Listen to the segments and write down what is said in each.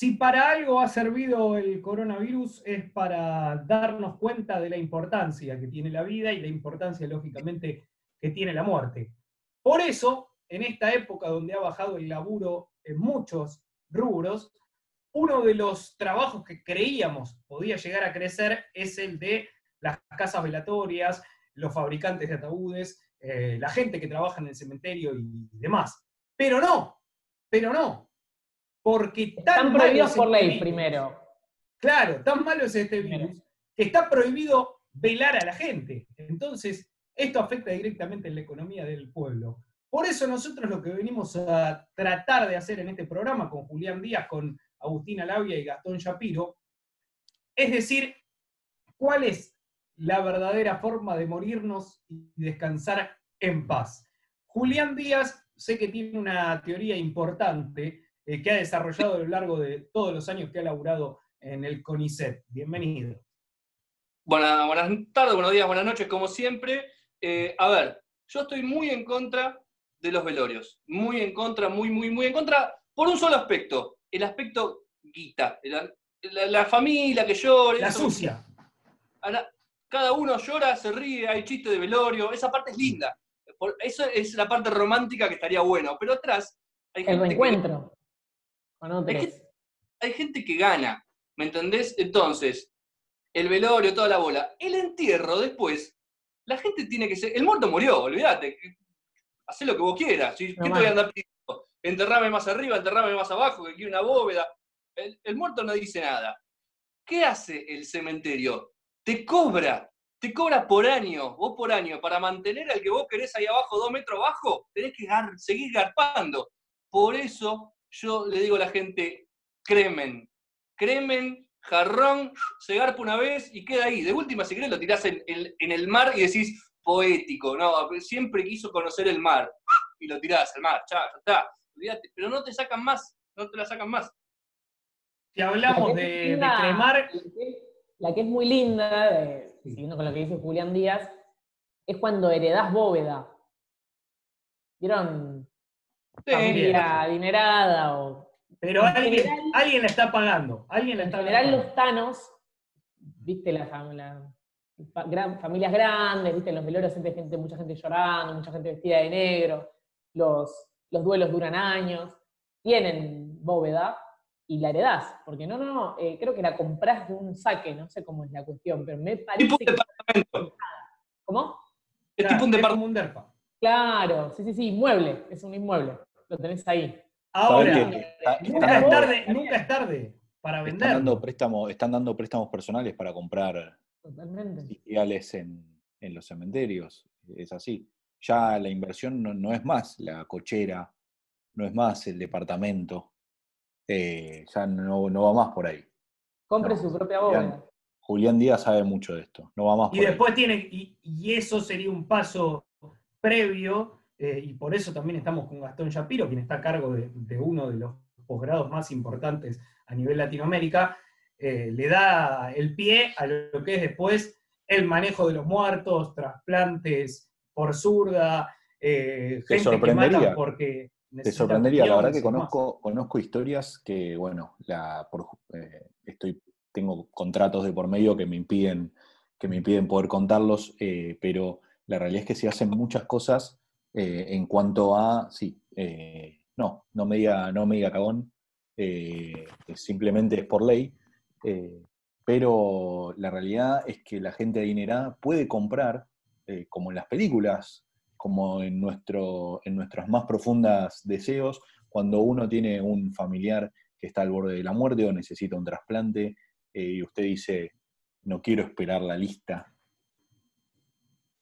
Si para algo ha servido el coronavirus es para darnos cuenta de la importancia que tiene la vida y la importancia, lógicamente, que tiene la muerte. Por eso, en esta época donde ha bajado el laburo en muchos rubros, uno de los trabajos que creíamos podía llegar a crecer es el de las casas velatorias, los fabricantes de ataúdes, eh, la gente que trabaja en el cementerio y demás. Pero no, pero no, porque tan Están prohibidos por este ley virus. primero. Claro, tan malo es este virus que está prohibido velar a la gente. Entonces, esto afecta directamente en la economía del pueblo. Por eso nosotros lo que venimos a tratar de hacer en este programa con Julián Díaz, con Agustina Labia y Gastón Shapiro, es decir, cuál es la verdadera forma de morirnos y descansar en paz. Julián Díaz sé que tiene una teoría importante eh, que ha desarrollado a lo largo de todos los años que ha laburado en el CONICET. Bienvenido. Buenas, buenas tardes, buenos días, buenas noches, como siempre. Eh, a ver, yo estoy muy en contra de los velorios. Muy en contra, muy, muy, muy en contra, por un solo aspecto. El aspecto guita. La, la- la familia que llora. La eso- sucia. la- cada uno llora, se ríe, hay chistes de velorio. Esa parte es linda. Por- eso es la parte romántica que estaría bueno. Pero atrás hay El gente que- reencuentro. Con hay gente, hay gente que gana, ¿me entendés? Entonces, el velorio, toda la bola. El entierro después, la gente tiene que ser. El muerto murió, olvídate. Hacé lo que vos quieras. ¿sí? ¿Qué te No voy a andar pidiendo? Enterrame más arriba, enterrame más abajo, que quiero una bóveda. El, el muerto no dice nada. ¿Qué hace el cementerio? Te cobra. Te cobra por año, vos por año, para mantener al que vos querés ahí abajo, dos metros abajo, tenés que gar- seguir garpando. Por eso yo le digo a la gente, cremen, cremen, jarrón, se garpa una vez y queda ahí. De última, si querés, lo tirás en, en- en el mar y decís, poético, no, siempre quiso conocer el mar. Y lo tirás al mar, ya, ya está. Olvídate, pero no te sacan más, no te la sacan más. Si hablamos de, cremar, La que, la que es muy linda, eh, siguiendo con lo que dice Julián Díaz, es cuando heredás bóveda. ¿Vieron? Sí, Familia adinerada o. pero en alguien, general- alguien la está pagando. Alguien la En está general, pagando. los tanos, viste, las la- gran- familias grandes, viste, en los velorios siempre gente, mucha gente llorando, mucha gente vestida de negro, los, los duelos duran años, tienen bóveda y la heredás, porque no, no, no, eh, creo que la comprás de un saque, no sé cómo es la cuestión, pero me parece Tipo un que... departamento. ¿Cómo? Es tipo un departamento. Claro, sí, sí, sí, inmueble, es un inmueble, lo tenés ahí. Ahora, ¿Sabés que está- están nunca es tarde, nunca es tarde para Están vender. dando, préstamos, están dando préstamos personales para comprar Totalmente. en, en los cementerios. Es así. Ya la inversión no, no es más la cochera, no es más el departamento. eh, ya no, no va más por ahí. Compre No, su propia bóveda. Julián Díaz sabe mucho de esto. No va más Y por ahí. después tiene, y, y eso sería un paso previo, eh, y por eso también estamos con Gastón Shapiro, quien está a cargo de, de uno de los posgrados más importantes a nivel Latinoamérica, eh, le da el pie a lo que es después el manejo de los muertos, trasplantes por zurda, eh, Te gente que sorprendería. matan porque Te sorprendería, la verdad que conozco, conozco historias que, bueno, la, por, eh, estoy, tengo contratos de por medio que me impiden, que me impiden poder contarlos, pero la realidad es que se hacen muchas cosas eh, en cuanto a, sí, eh, no, no me diga, no me diga cagón, eh, simplemente es por ley, pero la realidad es que la gente adinerada puede comprar, como en las películas, como en, nuestro, en nuestras más profundas deseos, cuando uno tiene un familiar que está al borde de la muerte o necesita un trasplante, y usted dice, no quiero esperar la lista,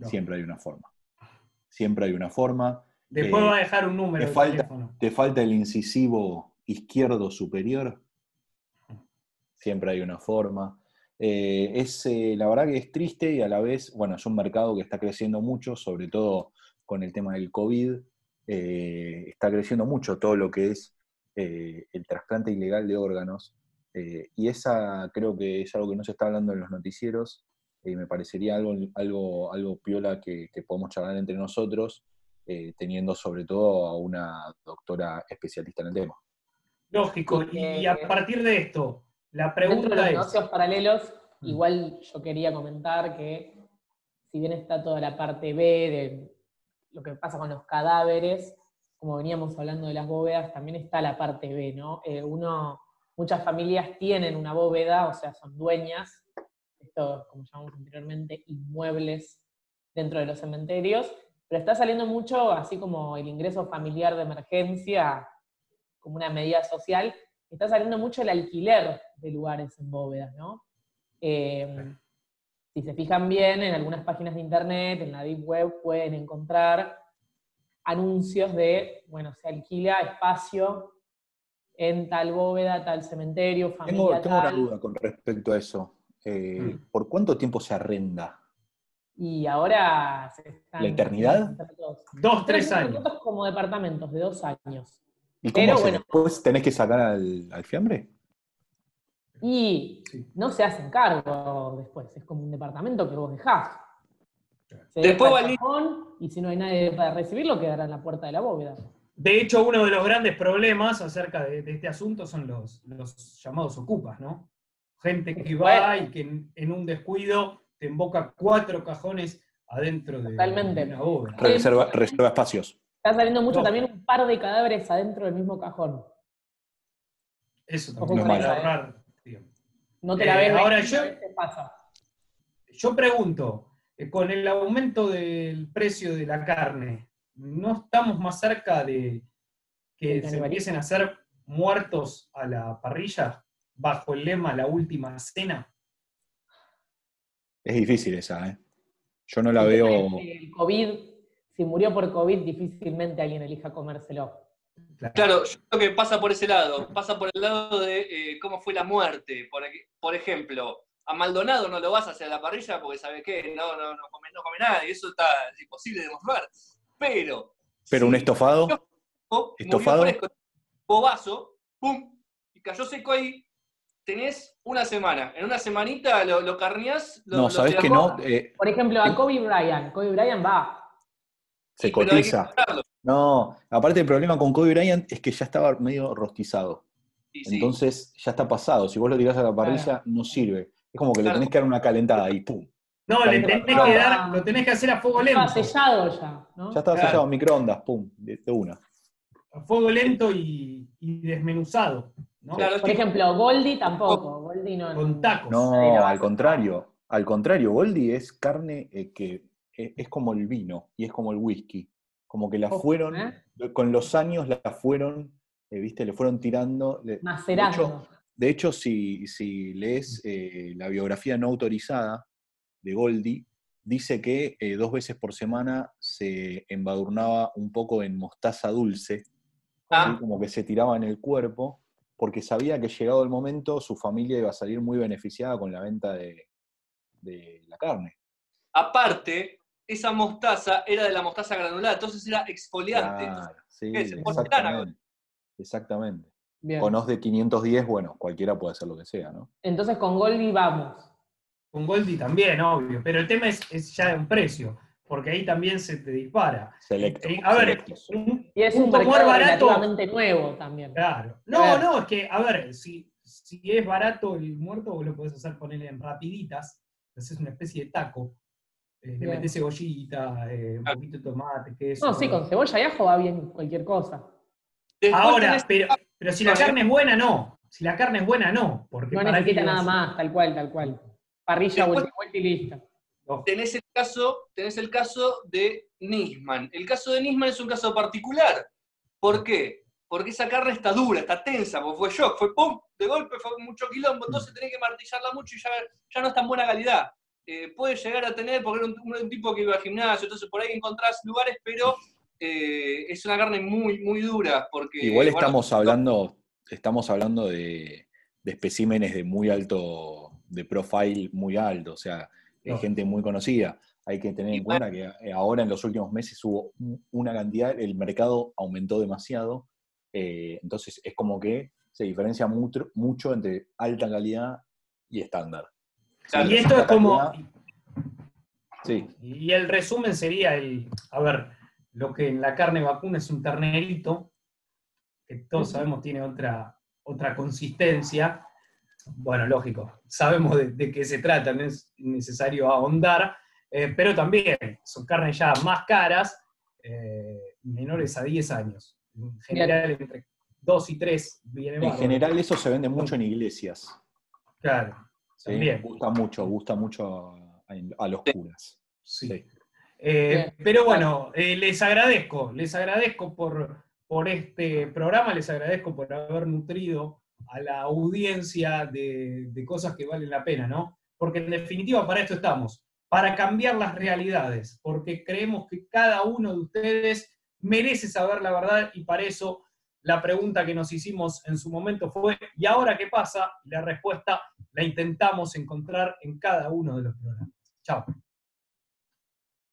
No. siempre hay una forma. Siempre hay una forma. Después eh, va a dejar un número te de falta- teléfono. ¿Te falta el incisivo izquierdo superior? siempre hay una forma. Eh, es, eh, la verdad que es triste y a la vez, bueno, es un mercado que está creciendo mucho, sobre todo con el tema del COVID. Está creciendo mucho todo lo que es el trasplante ilegal de órganos. y esa creo que es algo que no se está hablando en los noticieros y me parecería algo, algo, algo piola que, que podemos charlar entre nosotros, teniendo sobre todo a una doctora especialista en el tema. Lógico, y a partir de esto, la pregunta Dentro de los es... negocios paralelos, Mm. igual yo quería comentar que si bien está toda la parte B de lo que pasa con los cadáveres, como veníamos hablando de las bóvedas, también está la parte B, ¿no? Eh, uno, muchas familias tienen una bóveda, o sea, son dueñas, como llamamos anteriormente, inmuebles dentro de los cementerios, pero está saliendo mucho, así como el ingreso familiar de emergencia, como una medida social, está saliendo mucho el alquiler de lugares en bóvedas, ¿no? Eh, si se fijan bien, en algunas páginas de internet, en la Deep Web, pueden encontrar anuncios de, bueno, se alquila espacio en tal bóveda, tal cementerio, familia Tengo, tengo una duda con respecto a eso. Eh, Mm. ¿Por cuánto tiempo se arrenda? Y ahora se están... ¿La eternidad? Dos, tres años. como departamentos de dos años. ¿Y cómo Pero bueno. después tenés que sacar al, al fiambre? Y Sí. no se hacen cargo después, es como un departamento que vos dejás. Se Después deja va el el- cajón, y si no hay nadie para recibirlo, quedará en la puerta de la bóveda. De hecho, uno de los grandes problemas acerca de, de este asunto son los, los llamados ocupas, ¿no? Gente que va y que en, en un descuido te emboca cuatro cajones adentro de, Totalmente. de una obra. Re- Reserva, reserva espacios. Está saliendo mucho No. también un par de cadáveres adentro del mismo cajón. Eso también ¿eh? ahorrar. No te la Eh, ves. ahora venir, yo- ¿qué pasa? Yo pregunto, eh, con el aumento del precio de la carne, ¿no estamos más cerca de que ¿Del se empiecen a hacer muertos a la parrilla bajo el lema La Última Cena? Es difícil esa, ¿eh? Yo no la veo. El COVID, si murió por COVID, difícilmente alguien elija comérselo. Claro, yo creo que pasa por ese lado, pasa por el lado de eh, cómo fue la muerte. Por, ej- por ejemplo, a Maldonado no lo vas a hacer a la parrilla porque sabe qué, no, no, no, come, no come nadie, eso está imposible de demostrar. Pero. Pero un estofado. murió ¿Estofado? Murió fresco, bobazo, pum, y cayó seco ahí, tenés una semana. En una semanita lo, lo carneás, lo, No, lo sabes que no. eh, Por ejemplo, a Kobe Bryant. Kobe Bryant va. se que cotiza. No, aparte el problema con Kobe Bryant es que ya estaba medio rostizado. Sí. Entonces ya está pasado. Si vos lo tirás a la parrilla, no sirve. Es como que le Claro. tenés que dar una calentada y ¡pum! No, le tenés que dar, lo tenés que hacer a fuego lento. Estaba sellado ya, ¿no? Ya estaba Claro. sellado, microondas, ¡pum! De, de una. A fuego lento y, y desmenuzado. ¿no? Claro, es Por ejemplo, Goldie tampoco. Goldie no. Con tacos. No, al contrario. Al contrario, Goldie es carne eh, que eh, es como el vino y es como el whisky. Como que la Ojo, fueron, ¿eh? con los años la fueron, eh, viste, le fueron tirando. Macerando. De hecho, si, si lees eh, la biografía no autorizada de Goldie, dice que eh, dos veces por semana se embadurnaba un poco en mostaza dulce, Ah. ¿sí? como que se tiraba en el cuerpo, porque sabía que llegado el momento su familia iba a salir muy beneficiada con la venta de, de la carne. aparte, esa mostaza era de la mostaza granulada, entonces era exfoliante. Claro, sí, ¿Qué es? exactamente. Exactamente. Bien. Con OS de 510, bueno, cualquiera puede hacer lo que sea, ¿no? Entonces con Goldie vamos. Con Goldie también, obvio. Pero el tema es, es ya un precio, porque ahí también se te dispara. Selecto. Eh, a ver, un, Y es un un, tumor barato. nuevo también. Claro. No, no, es que, a ver, si, si es barato el muerto, vos lo podés hacer ponerle en rapiditas, haces una especie de taco, eh, le metés cebollita, eh, un poquito de tomate, queso. No, sí, con cebolla y ajo va bien cualquier cosa. Después Ahora, tenés- pero, pero si la carne es buena, no. Si la carne es buena, no. Porque No para necesita nada más, tal cual, tal cual. Parrilla, Después- vuelta, y vuelta y listo. No. tenés el caso, tenés el caso de Nisman. El caso de Nisman es un caso particular. ¿Por qué? Porque esa carne está dura, está tensa, porque fue shock, fue pum, de golpe, fue mucho quilombo, entonces tenés que martillarla mucho y ya, ya no es tan buena calidad. Eh, puede llegar a tener, porque era un, un- un tipo que iba al gimnasio, entonces por ahí encontrás lugares, pero eh, es una carne muy, muy dura. Porque, Igual bueno, estamos hablando, estamos hablando de, de especímenes de muy alto, de profile muy alto, o sea, No. gente muy conocida. Hay que tener en cuenta que eh, ahora en los últimos meses hubo un- una cantidad, el mercado aumentó demasiado, eh, entonces es como que se diferencia mucho, mucho entre alta calidad y estándar. Y esto es como, Sí, y el resumen sería el, a ver, lo que en la carne vacuna es un ternerito, que todos sabemos tiene otra, otra consistencia. Bueno, lógico, sabemos de, de qué se trata, no es necesario ahondar, eh, pero también son carnes ya más caras, eh, menores a 10 años. En general, entre 2 y 3 viene en bárbaro. general eso se vende mucho en iglesias. Claro, ¿sí? también. Gusta mucho, gusta mucho a, a los curas. Sí. Sí. Eh, pero bueno, eh, les agradezco, les agradezco por, por este programa, les agradezco por haber nutrido a la audiencia de, cosas que valen la pena, ¿no? Porque en definitiva para esto estamos, para cambiar las realidades, porque creemos que cada uno de ustedes merece saber la verdad y para eso la pregunta que nos hicimos en su momento fue, ¿y ahora qué pasa? La respuesta la intentamos encontrar en cada uno de los programas. Chao.